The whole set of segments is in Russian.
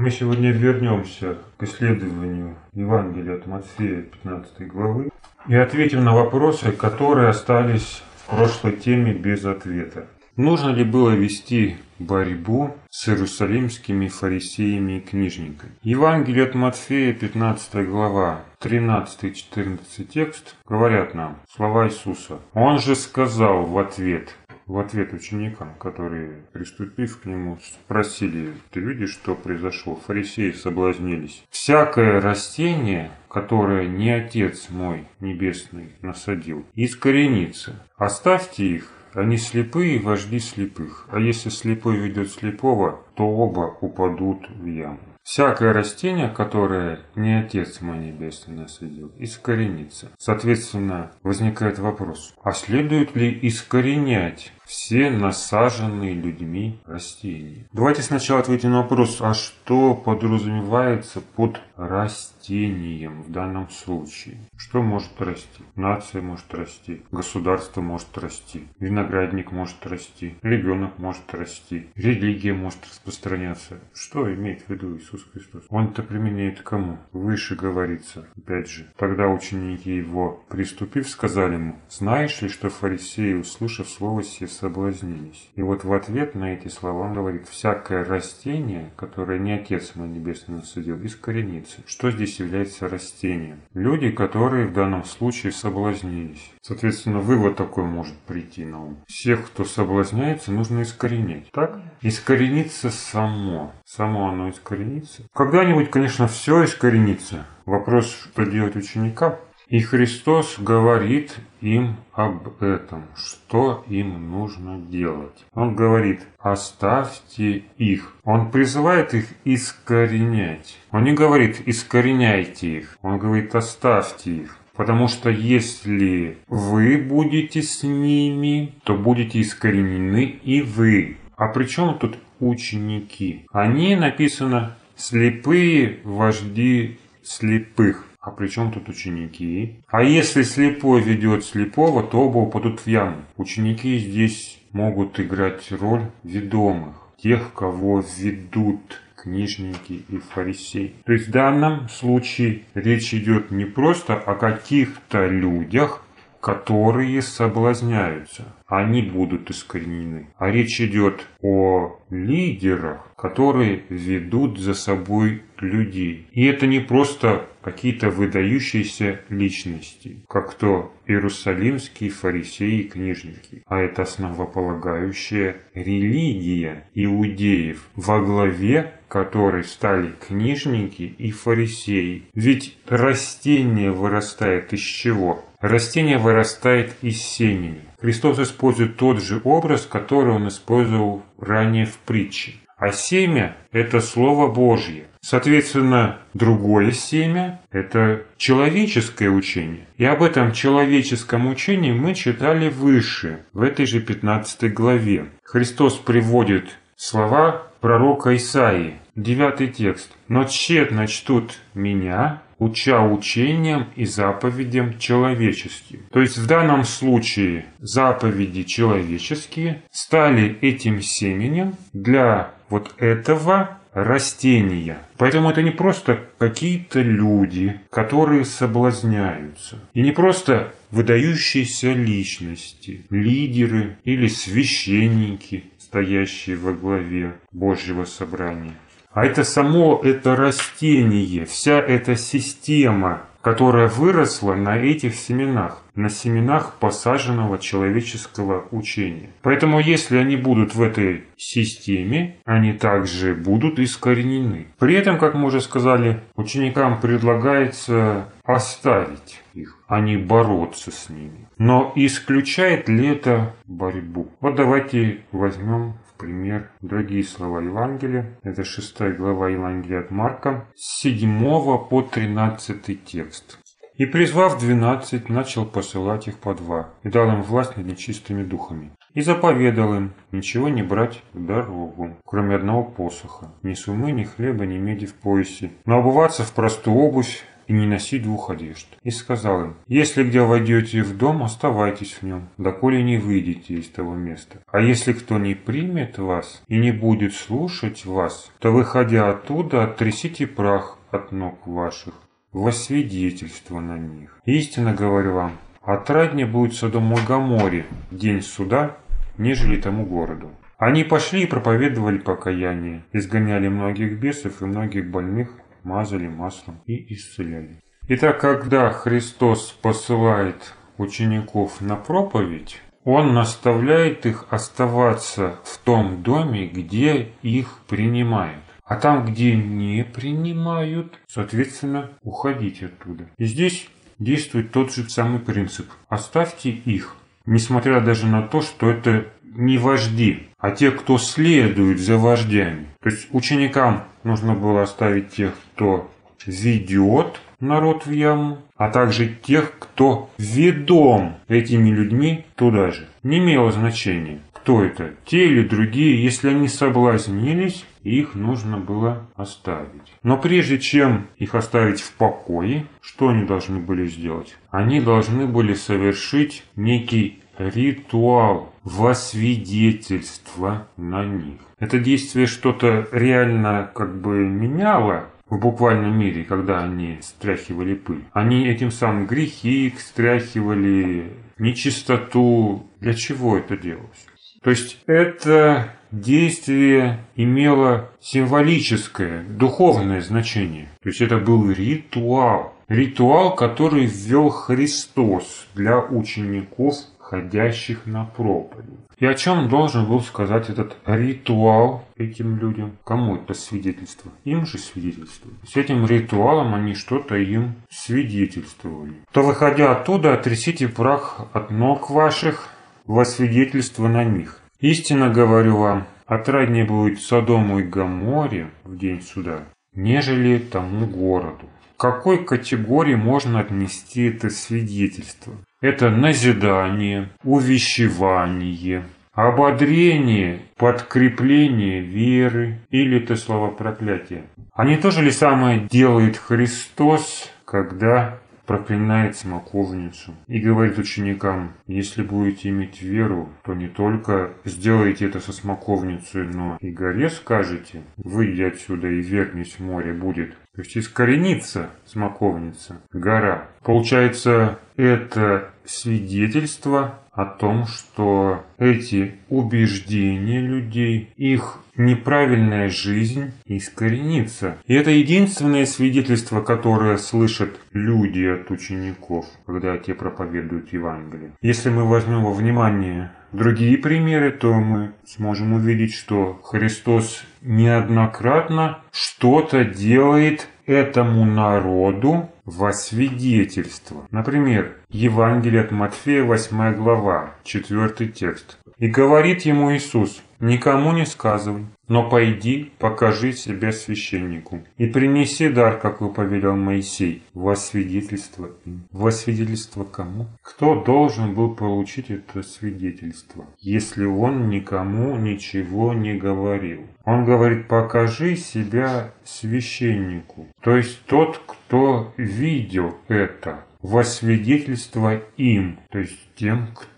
Мы сегодня вернемся к исследованию Евангелия от Матфея 15 главы и ответим на вопросы, которые остались в прошлой теме без ответа. Нужно ли было вести борьбу с иерусалимскими фарисеями и книжниками? Евангелие от Матфея, 15 глава, 13-14 текст говорят нам слова Иисуса. Он же сказал в ответ, в ответ ученикам, которые, приступив к нему, спросили, ты видишь, что произошло? Фарисеи соблазнились. Всякое растение, которое не Отец мой Небесный насадил, искоренится. Оставьте их, они слепые вожди слепых, а если слепой ведет слепого, то оба упадут в яму. Всякое растение, которое не Отец мой Небесный насадил, искоренится. Соответственно, возникает вопрос, а следует ли искоренять все насаженные людьми растения. Давайте сначала ответим на вопрос, а что подразумевается под растением в данном случае? Что может расти? Нация может расти, государство может расти, виноградник может расти, ребенок может расти, религия может распространяться. Что имеет в виду Иисус Христос? Он это применяет кому? Выше говорится, опять же. Тогда ученики его, приступив, сказали ему, знаешь ли, что фарисеи, услышав слово сие, соблазнились. И вот в ответ на эти слова он говорит, всякое растение, которое не Отец мой Небесный насадил, искоренится. Что здесь является растением? Люди, которые в данном случае соблазнились. Соответственно, вывод такой может прийти на ум. Всех, кто соблазняется, нужно искоренять. Так? Искорениться само. Само оно искоренится. Когда-нибудь, конечно, все искоренится. Вопрос, что делать ученикам. И Христос говорит им об этом, что им нужно делать. Он говорит, оставьте их. Он призывает их искоренять. Он не говорит, искореняйте их. Он говорит, оставьте их. Потому что если вы будете с ними, то будете искоренены и вы. А при чем тут ученики? Они написано слепые вожди слепых. А при чем тут ученики? А если слепой ведет слепого, то оба упадут в яму. Ученики здесь могут играть роль ведомых, тех, кого ведут книжники и фарисеи. То есть в данном случае речь идет не просто о каких-то людях, которые соблазняются. Они будут искоренены. А речь идет о лидерах, которые ведут за собой людей. И это не просто какие-то выдающиеся личности, как то иерусалимские фарисеи и книжники, а это основополагающая религия иудеев, во главе которой стали книжники и фарисеи. Ведь растение вырастает из чего? Растение вырастает из семени. Христос использует тот же образ, который он использовал ранее в притче. А семя – это Слово Божье. Соответственно, другое семя – это человеческое учение. И об этом человеческом учении мы читали выше, в этой же 15 главе. Христос приводит слова пророка Исаии, девятый текст. «Но тщетно чтут меня, уча учением и заповедям человеческим. То есть в данном случае заповеди человеческие стали этим семенем для вот этого растения. Поэтому это не просто какие-то люди, которые соблазняются. И не просто выдающиеся личности, лидеры или священники, стоящие во главе Божьего собрания. А это само это растение, вся эта система, которая выросла на этих семенах, на семенах посаженного человеческого учения. Поэтому если они будут в этой системе, они также будут искоренены. При этом, как мы уже сказали, ученикам предлагается оставить их, а не бороться с ними. Но исключает ли это борьбу? Вот давайте возьмем пример другие слова Евангелия. Это 6 глава Евангелия от Марка, с 7 по 13 текст. И призвав двенадцать, начал посылать их по два, и дал им власть над нечистыми духами. И заповедал им ничего не брать в дорогу, кроме одного посоха, ни сумы, ни хлеба, ни меди в поясе, но обуваться в простую обувь, и не носить двух одежд. И сказал им, если где войдете в дом, оставайтесь в нем, доколе не выйдете из того места. А если кто не примет вас и не будет слушать вас, то, выходя оттуда, оттрясите прах от ног ваших во свидетельство на них. Истинно говорю вам, отраднее будет Содому Гаморе день суда, нежели тому городу. Они пошли и проповедовали покаяние, изгоняли многих бесов и многих больных, мазали маслом и исцеляли. Итак, когда Христос посылает учеников на проповедь, Он наставляет их оставаться в том доме, где их принимают. А там, где не принимают, соответственно, уходить оттуда. И здесь действует тот же самый принцип. Оставьте их, несмотря даже на то, что это не вожди, а те, кто следует за вождями. То есть ученикам нужно было оставить тех, кто ведет народ в яму, а также тех, кто ведом этими людьми туда же. Не имело значения, кто это, те или другие, если они соблазнились, их нужно было оставить. Но прежде чем их оставить в покое, что они должны были сделать? Они должны были совершить некий ритуал во свидетельство на них. Это действие что-то реально как бы меняло в буквальном мире, когда они стряхивали пыль. Они этим самым грехи стряхивали, нечистоту. Для чего это делалось? То есть это действие имело символическое, духовное значение. То есть это был ритуал. Ритуал, который ввел Христос для учеников, ходящих на проповедь. И о чем должен был сказать этот ритуал этим людям? Кому это свидетельство? Им же свидетельство. С этим ритуалом они что-то им свидетельствовали. То, выходя оттуда, отрясите прах от ног ваших во свидетельство на них. Истинно говорю вам, отраднее будет Содому и Гаморе в день суда, нежели тому городу. К какой категории можно отнести это свидетельство? Это назидание, увещевание, ободрение, подкрепление веры или это слово проклятие. А не то же ли самое делает Христос, когда проклинает смоковницу и говорит ученикам, если будете иметь веру, то не только сделайте это со смоковницей, но и горе скажете, выйди отсюда и вернись в море будет. То есть искоренится смоковница, гора. Получается, это свидетельство о том, что эти убеждения людей, их неправильная жизнь искоренится. И это единственное свидетельство, которое слышат люди от учеников, когда те проповедуют Евангелие. Если мы возьмем во внимание другие примеры, то мы сможем увидеть, что Христос неоднократно что-то делает этому народу во свидетельство. Например, Евангелие от Матфея, 8 глава, 4 текст. «И говорит ему Иисус, никому не сказывай, но пойди, покажи себя священнику, и принеси дар, как вы повелел Моисей, во свидетельство им». Во свидетельство кому? Кто должен был получить это свидетельство, если он никому ничего не говорил? Он говорит, покажи себя священнику, то есть тот, кто видел это во свидетельство им, то есть тем, кто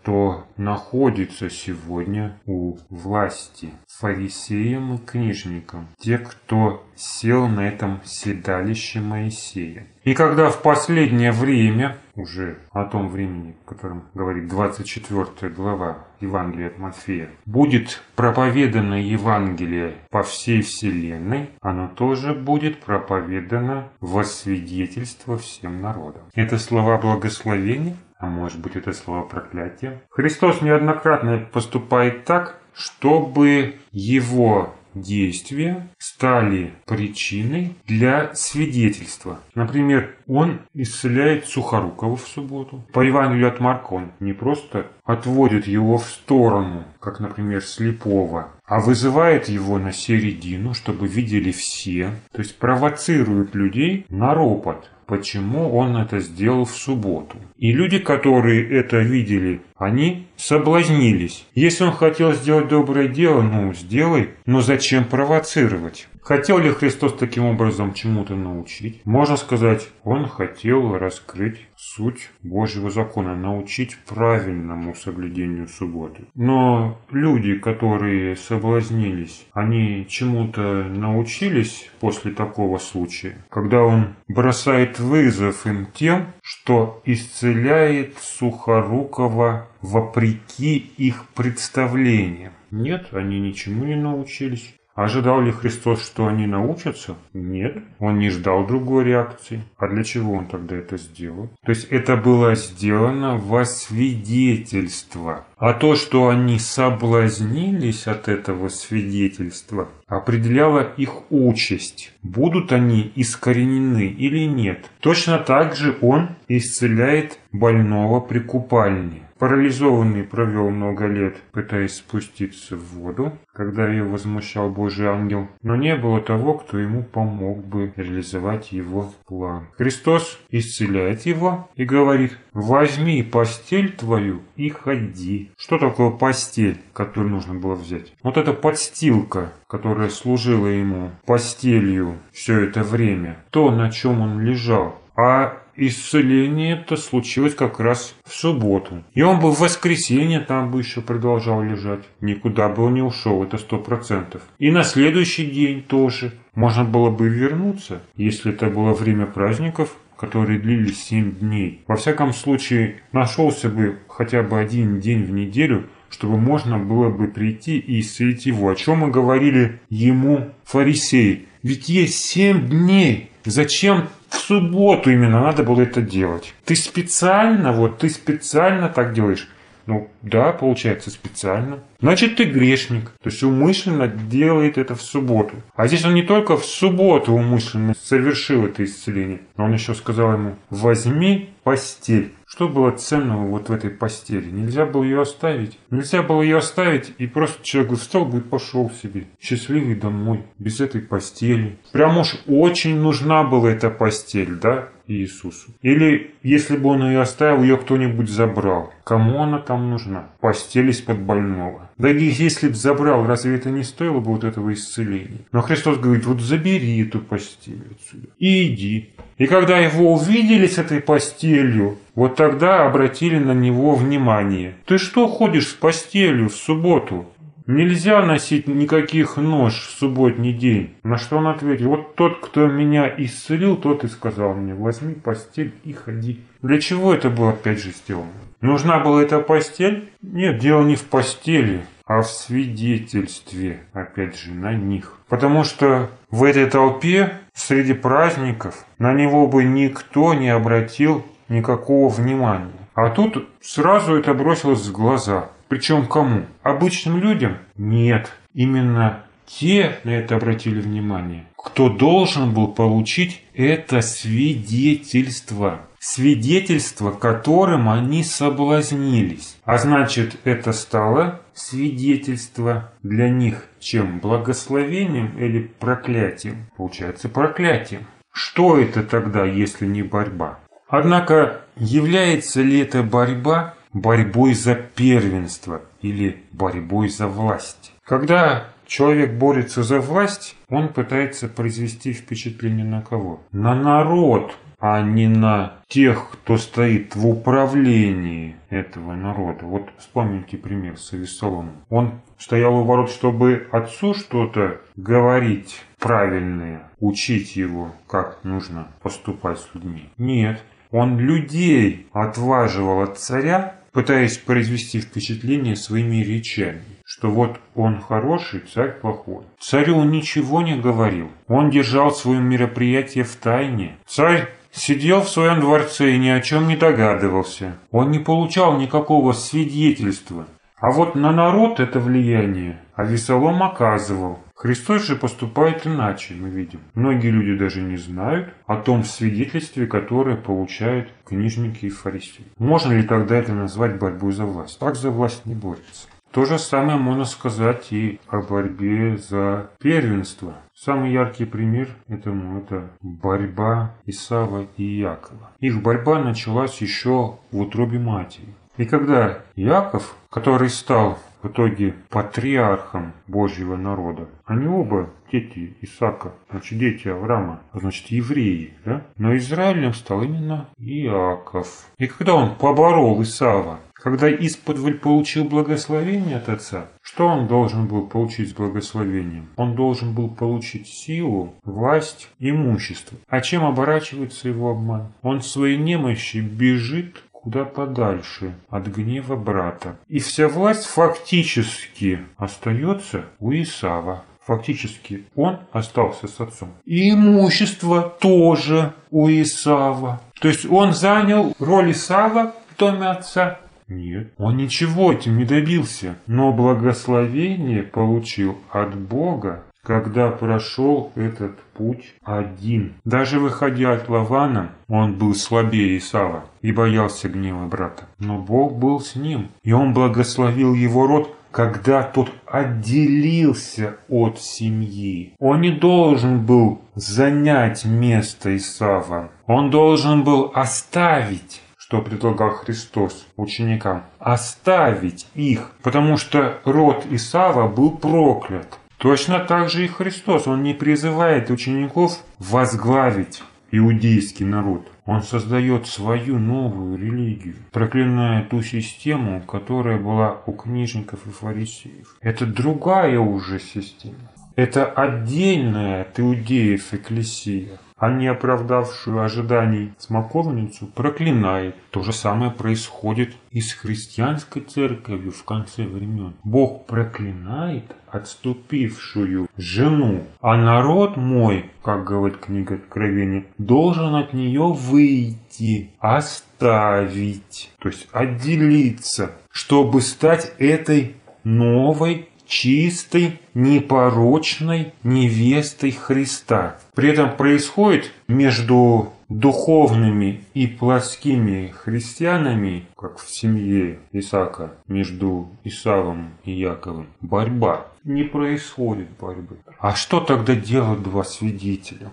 находится сегодня у власти, фарисеям и книжникам, те, кто сел на этом седалище Моисея. И когда в последнее время, уже о том времени, о котором говорит 24 глава Евангелия от Матфея, будет проповедано Евангелие по всей вселенной, оно тоже будет проповедано во свидетельство всем народам. Это слова благословения, а может быть это слово проклятие. Христос неоднократно поступает так, чтобы его действия стали причиной для свидетельства. Например, он исцеляет Сухорукова в субботу. По Евангелию от Марка он не просто отводит его в сторону, как, например, слепого, а вызывает его на середину, чтобы видели все, то есть провоцирует людей на ропот почему он это сделал в субботу. И люди, которые это видели, они соблазнились. Если он хотел сделать доброе дело, ну, сделай. Но зачем провоцировать? Хотел ли Христос таким образом чему-то научить? Можно сказать, он хотел раскрыть суть Божьего закона, научить правильному соблюдению субботы. Но люди, которые соблазнились, они чему-то научились после такого случая, когда он бросает вызов им тем, что исцеляет Сухорукова вопреки их представлениям. Нет, они ничему не научились. Ожидал ли Христос, что они научатся? Нет, он не ждал другой реакции. А для чего он тогда это сделал? То есть это было сделано во свидетельство. А то, что они соблазнились от этого свидетельства, определяло их участь. Будут они искоренены или нет. Точно так же он исцеляет больного при купальне. Парализованный провел много лет, пытаясь спуститься в воду, когда ее возмущал Божий ангел, но не было того, кто ему помог бы реализовать его план. Христос исцеляет его и говорит, возьми постель твою и ходи. Что такое постель, которую нужно было взять? Вот эта подстилка, которая служила ему постелью все это время, то, на чем он лежал. А исцеление это случилось как раз в субботу. И он бы в воскресенье там бы еще продолжал лежать. Никуда бы он не ушел, это сто процентов. И на следующий день тоже. Можно было бы вернуться, если это было время праздников, которые длились семь дней. Во всяком случае, нашелся бы хотя бы один день в неделю, чтобы можно было бы прийти и исцелить его. О чем мы говорили ему, фарисей. Ведь есть семь дней. Зачем в субботу именно надо было это делать. Ты специально, вот ты специально так делаешь. Ну да, получается специально. Значит, ты грешник. То есть умышленно делает это в субботу. А здесь он не только в субботу умышленно совершил это исцеление, но он еще сказал ему, возьми постель. Что было ценного вот в этой постели? Нельзя было ее оставить. Нельзя было ее оставить, и просто человек встал бы и пошел себе. Счастливый домой, без этой постели. Прям уж очень нужна была эта постель, да? Иисусу. Или если бы он ее оставил, ее кто-нибудь забрал. Кому она там нужна? Постель из-под больного. Да и если бы забрал, разве это не стоило бы вот этого исцеления? Но Христос говорит, вот забери эту постель отсюда и иди. И когда его увидели с этой постелью, вот тогда обратили на него внимание. Ты что ходишь с постелью в субботу? Нельзя носить никаких нож в субботний день. На что он ответил, вот тот, кто меня исцелил, тот и сказал мне, возьми постель и ходи. Для чего это было опять же сделано? Нужна была эта постель? Нет, дело не в постели, а в свидетельстве, опять же, на них. Потому что в этой толпе, среди праздников, на него бы никто не обратил никакого внимания. А тут сразу это бросилось в глаза. Причем кому? Обычным людям? Нет. Именно те на это обратили внимание, кто должен был получить это свидетельство. Свидетельство, которым они соблазнились. А значит, это стало свидетельство для них чем? Благословением или проклятием? Получается, проклятием. Что это тогда, если не борьба? Однако, является ли эта борьба борьбой за первенство или борьбой за власть? Когда человек борется за власть, он пытается произвести впечатление на кого? На народ, а не на тех, кто стоит в управлении этого народа. Вот вспомните пример с Авесоломом. Он стоял у ворот, чтобы отцу что-то говорить правильное, учить его, как нужно поступать с людьми. Нет, он людей отваживал от царя, пытаясь произвести впечатление своими речами что вот он хороший, царь плохой. Царю он ничего не говорил. Он держал свое мероприятие в тайне. Царь сидел в своем дворце и ни о чем не догадывался. Он не получал никакого свидетельства. А вот на народ это влияние Авесолом оказывал. Христос же поступает иначе, мы видим. Многие люди даже не знают о том свидетельстве, которое получают книжники и фарисеи. Можно ли тогда это назвать борьбой за власть? Так за власть не борется. То же самое можно сказать и о борьбе за первенство. Самый яркий пример этому это борьба Исава и Якова. Их борьба началась еще в утробе матери. И когда Яков, который стал в итоге патриархом Божьего народа. Они оба дети Исаака, значит, дети Авраама, значит, евреи, да? Но Израилем стал именно Иаков. И когда он поборол Исава, когда исподволь получил благословение от отца, что он должен был получить с благословением? Он должен был получить силу, власть, имущество. А чем оборачивается его обман? Он своей немощи бежит куда подальше от гнева брата. И вся власть фактически остается у Исава. Фактически он остался с отцом. И имущество тоже у Исава. То есть он занял роль Исава в доме отца. Нет, он ничего этим не добился, но благословение получил от Бога когда прошел этот путь один. Даже выходя от Лавана, он был слабее Исава и боялся гнева брата. Но Бог был с ним, и он благословил его род, когда тот отделился от семьи. Он не должен был занять место Исава. Он должен был оставить что предлагал Христос ученикам, оставить их, потому что род Исава был проклят. Точно так же и Христос. Он не призывает учеников возглавить иудейский народ. Он создает свою новую религию, проклиная ту систему, которая была у книжников и фарисеев. Это другая уже система. Это отдельная от иудеев экклесия а не оправдавшую ожиданий смоковницу проклинает. То же самое происходит и с христианской церковью в конце времен. Бог проклинает отступившую жену, а народ мой, как говорит книга Откровения, должен от нее выйти, оставить, то есть отделиться, чтобы стать этой новой чистой, непорочной невестой Христа. При этом происходит между духовными и плотскими христианами, как в семье Исаака, между Исавом и Яковом, борьба. Не происходит борьбы. А что тогда делают два свидетеля?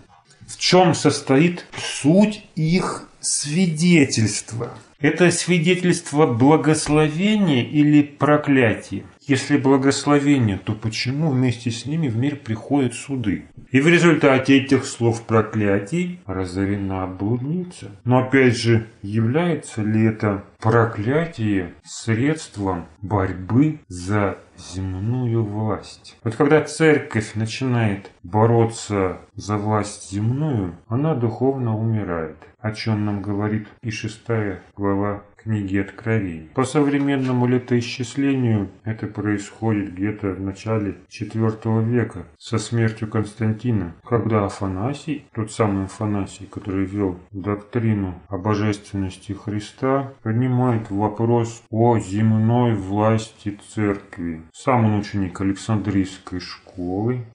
В чем состоит суть их свидетельства? Это свидетельство благословения или проклятия? Если благословение, то почему вместе с ними в мир приходят суды? И в результате этих слов проклятий разорена блудница. Но опять же, является ли это проклятие средством борьбы за земную власть? Вот когда церковь начинает бороться за власть земную, она духовно умирает о чем нам говорит и шестая глава книги Откровений. По современному летоисчислению это происходит где-то в начале IV века со смертью Константина, когда Афанасий, тот самый Афанасий, который вел доктрину о божественности Христа, поднимает вопрос о земной власти церкви. Сам он ученик Александрийской школы.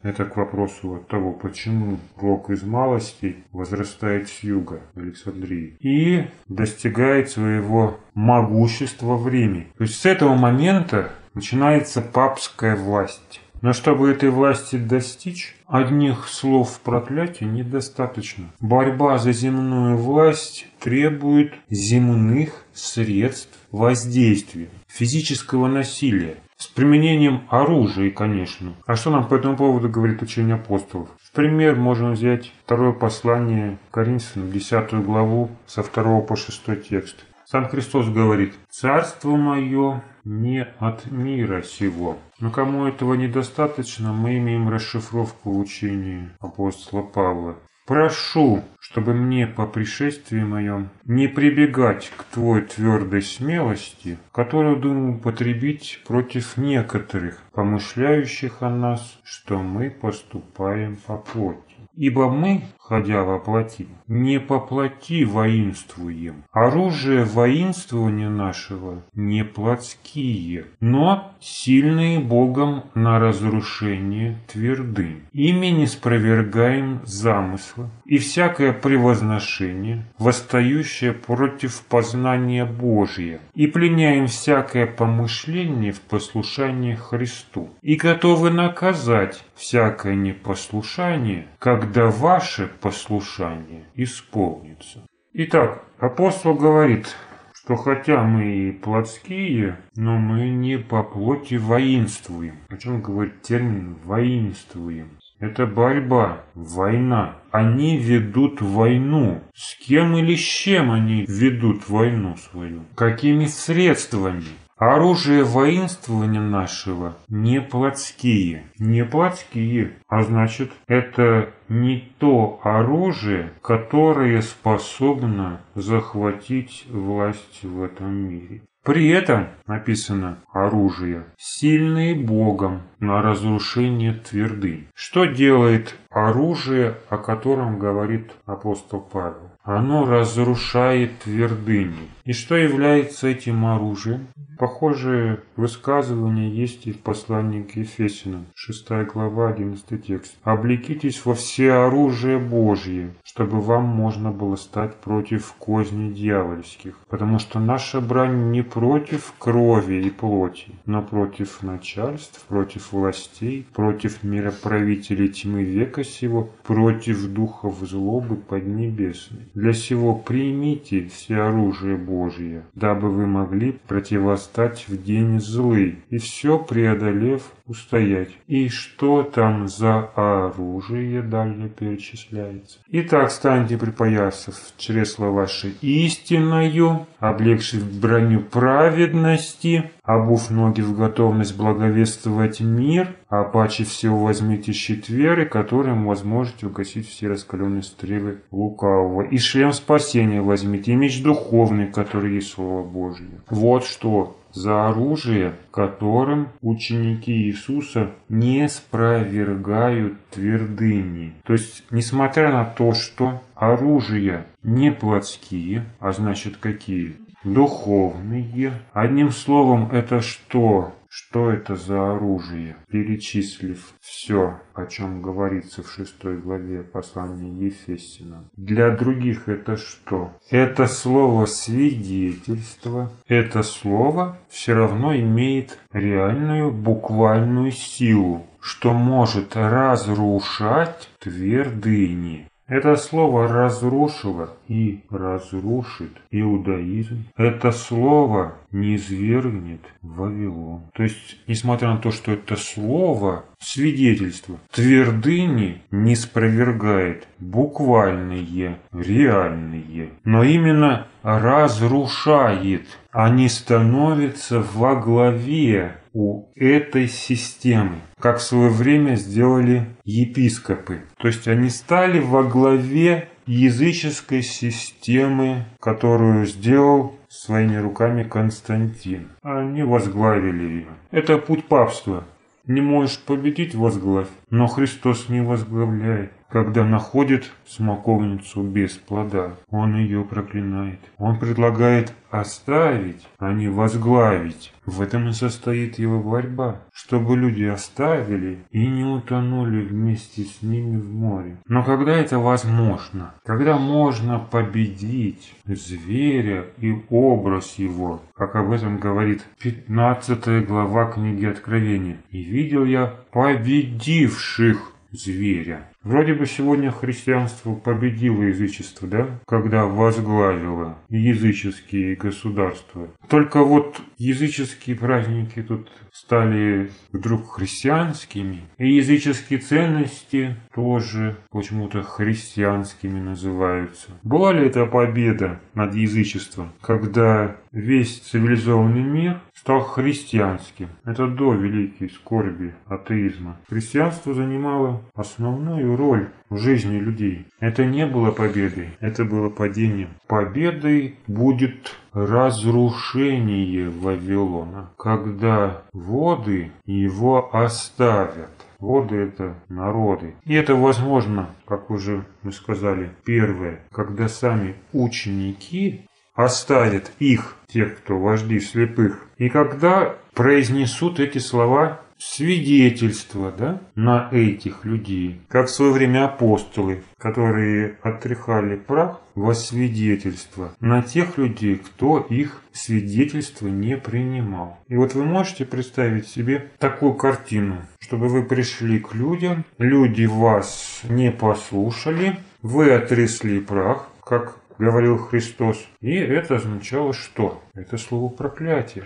Это к вопросу от того, почему рок из малости возрастает с юга Александрии и достигает своего могущества в Риме. То есть с этого момента начинается папская власть. Но чтобы этой власти достичь, одних слов проклятия недостаточно. Борьба за земную власть требует земных средств воздействия, физического насилия, с применением оружия, конечно. А что нам по этому поводу говорит учение апостолов? В пример можно взять второе послание Коринфянам, 10 главу, со 2 по 6 текст. Сам Христос говорит, «Царство мое не от мира сего». Но кому этого недостаточно, мы имеем расшифровку учения апостола Павла. Прошу, чтобы мне по пришествии моем не прибегать к твой твердой смелости, которую думаю употребить против некоторых, помышляющих о нас, что мы поступаем по плоти. Ибо мы, ходя во плоти, не по плоти воинствуем. Оружие воинствования нашего не плотские, но сильные Богом на разрушение твердынь. Ими не спровергаем замысла и всякое превозношение, восстающее против познания Божия, и пленяем всякое помышление в послушании Христу, и готовы наказать всякое непослушание, когда ваше послушание исполнится. Итак, апостол говорит, что хотя мы и плотские, но мы не по плоти воинствуем. О чем говорит термин «воинствуем»? Это борьба, война. Они ведут войну. С кем или с чем они ведут войну свою? Какими средствами? Оружие воинствования нашего не плотские. Не плотские. А значит, это не то оружие, которое способно захватить власть в этом мире. При этом написано оружие, сильные Богом на разрушение твердынь. Что делает оружие, о котором говорит апостол Павел? Оно разрушает твердыни. И что является этим оружием? Похожее высказывание есть и в послании к Ефесиным, 6 глава, 11 текст. «Облекитесь во все оружие Божье, чтобы вам можно было стать против козней дьявольских, потому что наша брань не против крови и плоти, но против начальств, против властей, против мироправителей тьмы века сего, против духов злобы поднебесной. Для сего примите все оружие Божие, дабы вы могли противостать в день злый, и все преодолев устоять. И что там за оружие далее перечисляется? Итак, станьте припоясав чресла ваши истинною, облегши броню праведности, обув ноги в готовность благовествовать мир, а паче всего возьмите щит веры, которым вы сможете угасить все раскаленные стрелы лукавого. И шлем спасения возьмите, и меч духовный, который есть Слово Божье. Вот что за оружие, которым ученики Иисуса не спровергают твердыни. То есть, несмотря на то, что оружия не плотские, а значит какие? Духовные. Одним словом, это что? Что это за оружие? Перечислив все, о чем говорится в шестой главе послания Ефесина. Для других это что? Это слово свидетельство. Это слово все равно имеет реальную буквальную силу, что может разрушать твердыни. Это слово разрушило и разрушит иудаизм. Это слово не извергнет Вавилон. То есть, несмотря на то, что это слово свидетельство, твердыни не спровергает буквальные, реальные, но именно разрушает. Они становятся во главе у этой системы, как в свое время сделали епископы. То есть они стали во главе языческой системы, которую сделал своими руками Константин. Они возглавили ее. Это путь папства. Не можешь победить – возглавь. Но Христос не возглавляет. Когда находит смоковницу без плода, он ее проклинает. Он предлагает оставить, а не возглавить. В этом и состоит его борьба, чтобы люди оставили и не утонули вместе с ними в море. Но когда это возможно? Когда можно победить зверя и образ его, как об этом говорит 15 глава книги Откровения. «И видел я победивших зверя». Вроде бы сегодня христианство победило язычество, да? Когда возглавило языческие государства. Только вот языческие праздники тут стали вдруг христианскими. И языческие ценности тоже почему-то христианскими называются. Была ли это победа над язычеством, когда весь цивилизованный мир стал христианским? Это до великой скорби атеизма. Христианство занимало основную роль в жизни людей. Это не было победой, это было падением. Победой будет разрушение Вавилона, когда воды его оставят. Воды – это народы. И это возможно, как уже мы сказали, первое, когда сами ученики оставят их, тех, кто вожди слепых, и когда произнесут эти слова свидетельство да, на этих людей, как в свое время апостолы, которые отряхали прах во свидетельство на тех людей, кто их свидетельство не принимал. И вот вы можете представить себе такую картину, чтобы вы пришли к людям, люди вас не послушали, вы отрясли прах, как говорил Христос. И это означало что? Это слово проклятие.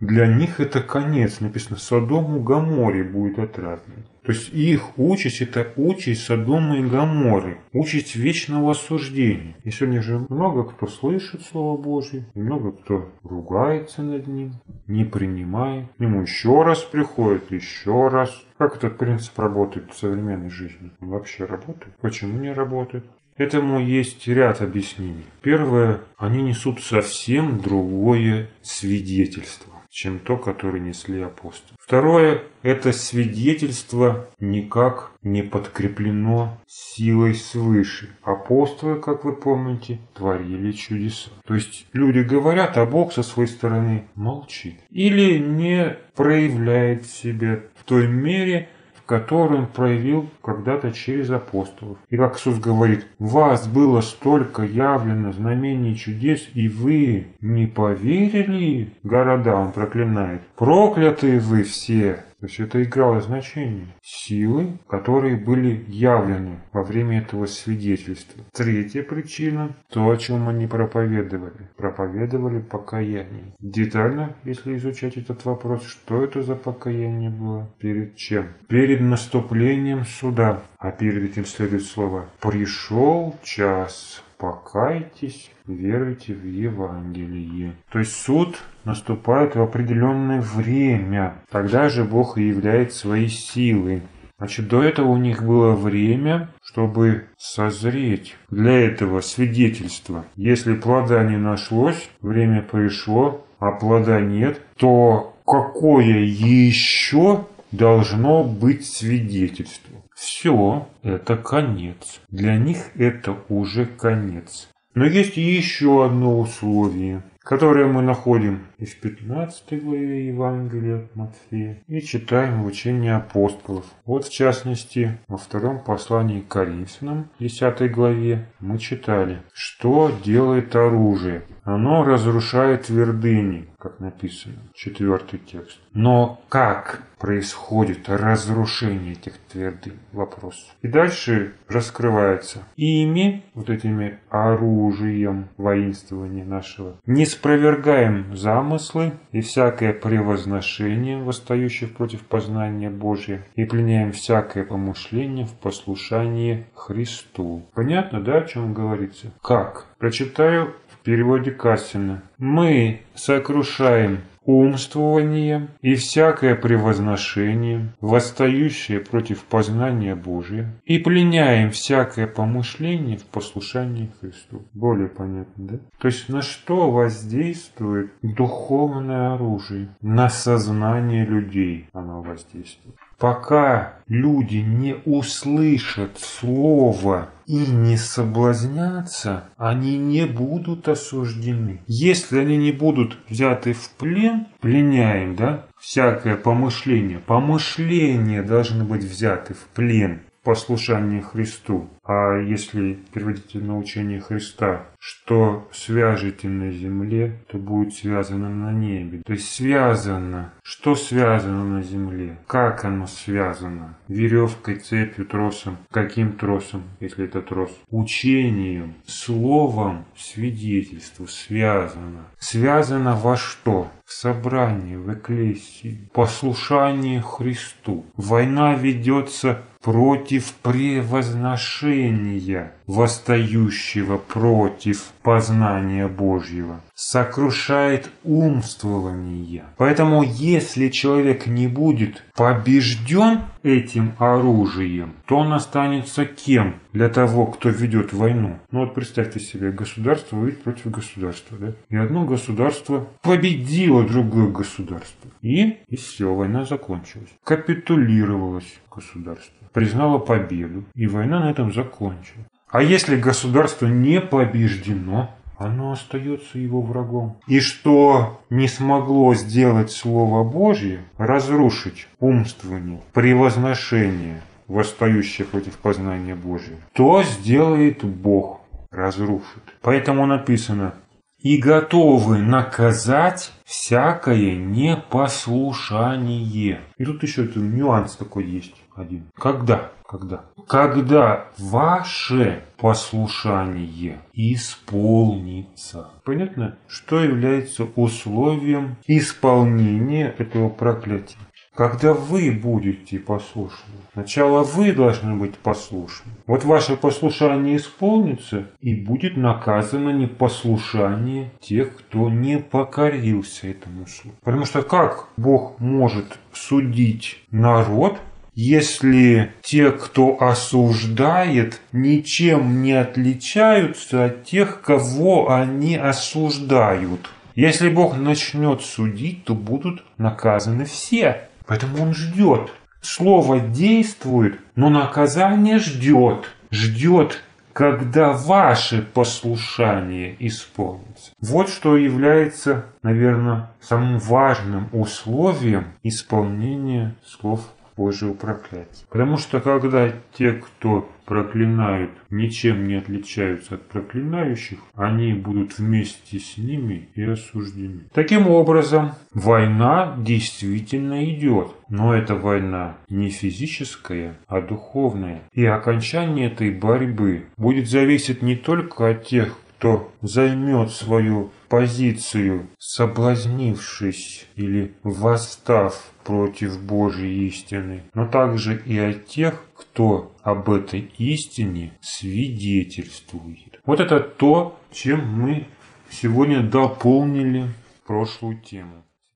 Для них это конец. Написано, Содому Гаморе будет отравлен. То есть их участь – это участь Содома и Гаморы, участь вечного осуждения. И сегодня же много кто слышит Слово Божье, много кто ругается над ним, не принимает. К нему еще раз приходит, еще раз. Как этот принцип работает в современной жизни? Он вообще работает? Почему не работает? Этому есть ряд объяснений. Первое, они несут совсем другое свидетельство чем то, которое несли апостолы. Второе, это свидетельство никак не подкреплено силой свыше. Апостолы, как вы помните, творили чудеса. То есть люди говорят, а Бог со своей стороны молчит. Или не проявляет себя в той мере, который он проявил когда-то через апостолов. И как Иисус говорит, вас было столько явлено знамений и чудес, и вы не поверили? Города он проклинает. Проклятые вы все, то есть это играло значение. Силы, которые были явлены во время этого свидетельства. Третья причина – то, о чем они проповедовали. Проповедовали покаяние. Детально, если изучать этот вопрос, что это за покаяние было, перед чем? Перед наступлением суда. А перед этим следует слово «пришел час» покайтесь, веруйте в Евангелие. То есть суд наступает в определенное время. Тогда же Бог и являет свои силы. Значит, до этого у них было время, чтобы созреть. Для этого свидетельства. Если плода не нашлось, время пришло, а плода нет, то какое еще должно быть свидетельство? Все, это конец. Для них это уже конец. Но есть еще одно условие, которое мы находим и в 15 главе Евангелия от Матфея, и читаем в учении апостолов. Вот в частности, во втором послании к Коринфянам, 10 главе, мы читали, что делает оружие. Оно разрушает твердыни, как написано, четвертый текст. Но как происходит разрушение этих твердынь? Вопрос. И дальше раскрывается. Ими, вот этими оружием воинствования нашего, не спровергаем замыслы и всякое превозношение, восстающее против познания Божия, и пленяем всякое помышление в послушании Христу. Понятно, да, о чем говорится? Как? Прочитаю в переводе Кассина. Мы сокрушаем умствование и всякое превозношение, восстающее против познания Божия, и пленяем всякое помышление в послушании Христу. Более понятно, да? То есть на что воздействует духовное оружие? На сознание людей оно воздействует. Пока люди не услышат слово и не соблазнятся, они не будут осуждены. Если они не будут взяты в плен, пленяем, да, всякое помышление. Помышления должны быть взяты в плен послушание Христу. А если переводите на учение Христа, что свяжете на земле, то будет связано на небе. То есть связано. Что связано на земле? Как оно связано? Веревкой, цепью, тросом. Каким тросом, если это трос? Учением, словом, свидетельству связано. Связано во что? В собрании, в эклесии. Послушание Христу. Война ведется против превозношения, восстающего против познания Божьего, сокрушает умствование. Поэтому если человек не будет побежден этим оружием, то он останется кем для того, кто ведет войну? Ну вот представьте себе, государство воюет против государства, да? И одно государство победило другое государство. И, и все, война закончилась. Капитулировалось государство признала победу, и война на этом закончилась. А если государство не побеждено, оно остается его врагом. И что не смогло сделать Слово Божье, разрушить умствование, превозношение, восстающее против познания Божьего, то сделает Бог, разрушит. Поэтому написано, и готовы наказать всякое непослушание. И тут еще один нюанс такой есть один. Когда? Когда? Когда ваше послушание исполнится. Понятно? Что является условием исполнения этого проклятия? Когда вы будете послушны. Сначала вы должны быть послушны. Вот ваше послушание исполнится, и будет наказано непослушание тех, кто не покорился этому слову. Потому что как Бог может судить народ, если те, кто осуждает, ничем не отличаются от тех, кого они осуждают. Если Бог начнет судить, то будут наказаны все. Поэтому Он ждет. Слово действует, но наказание ждет. Ждет, когда ваше послушание исполнится. Вот что является, наверное, самым важным условием исполнения слов Божьего проклятия. Потому что когда те, кто проклинают, ничем не отличаются от проклинающих, они будут вместе с ними и осуждены. Таким образом, война действительно идет. Но эта война не физическая, а духовная. И окончание этой борьбы будет зависеть не только от тех, кто займет свою позицию, соблазнившись или восстав против Божьей истины, но также и от тех, кто об этой истине свидетельствует. Вот это то, чем мы сегодня дополнили прошлую тему.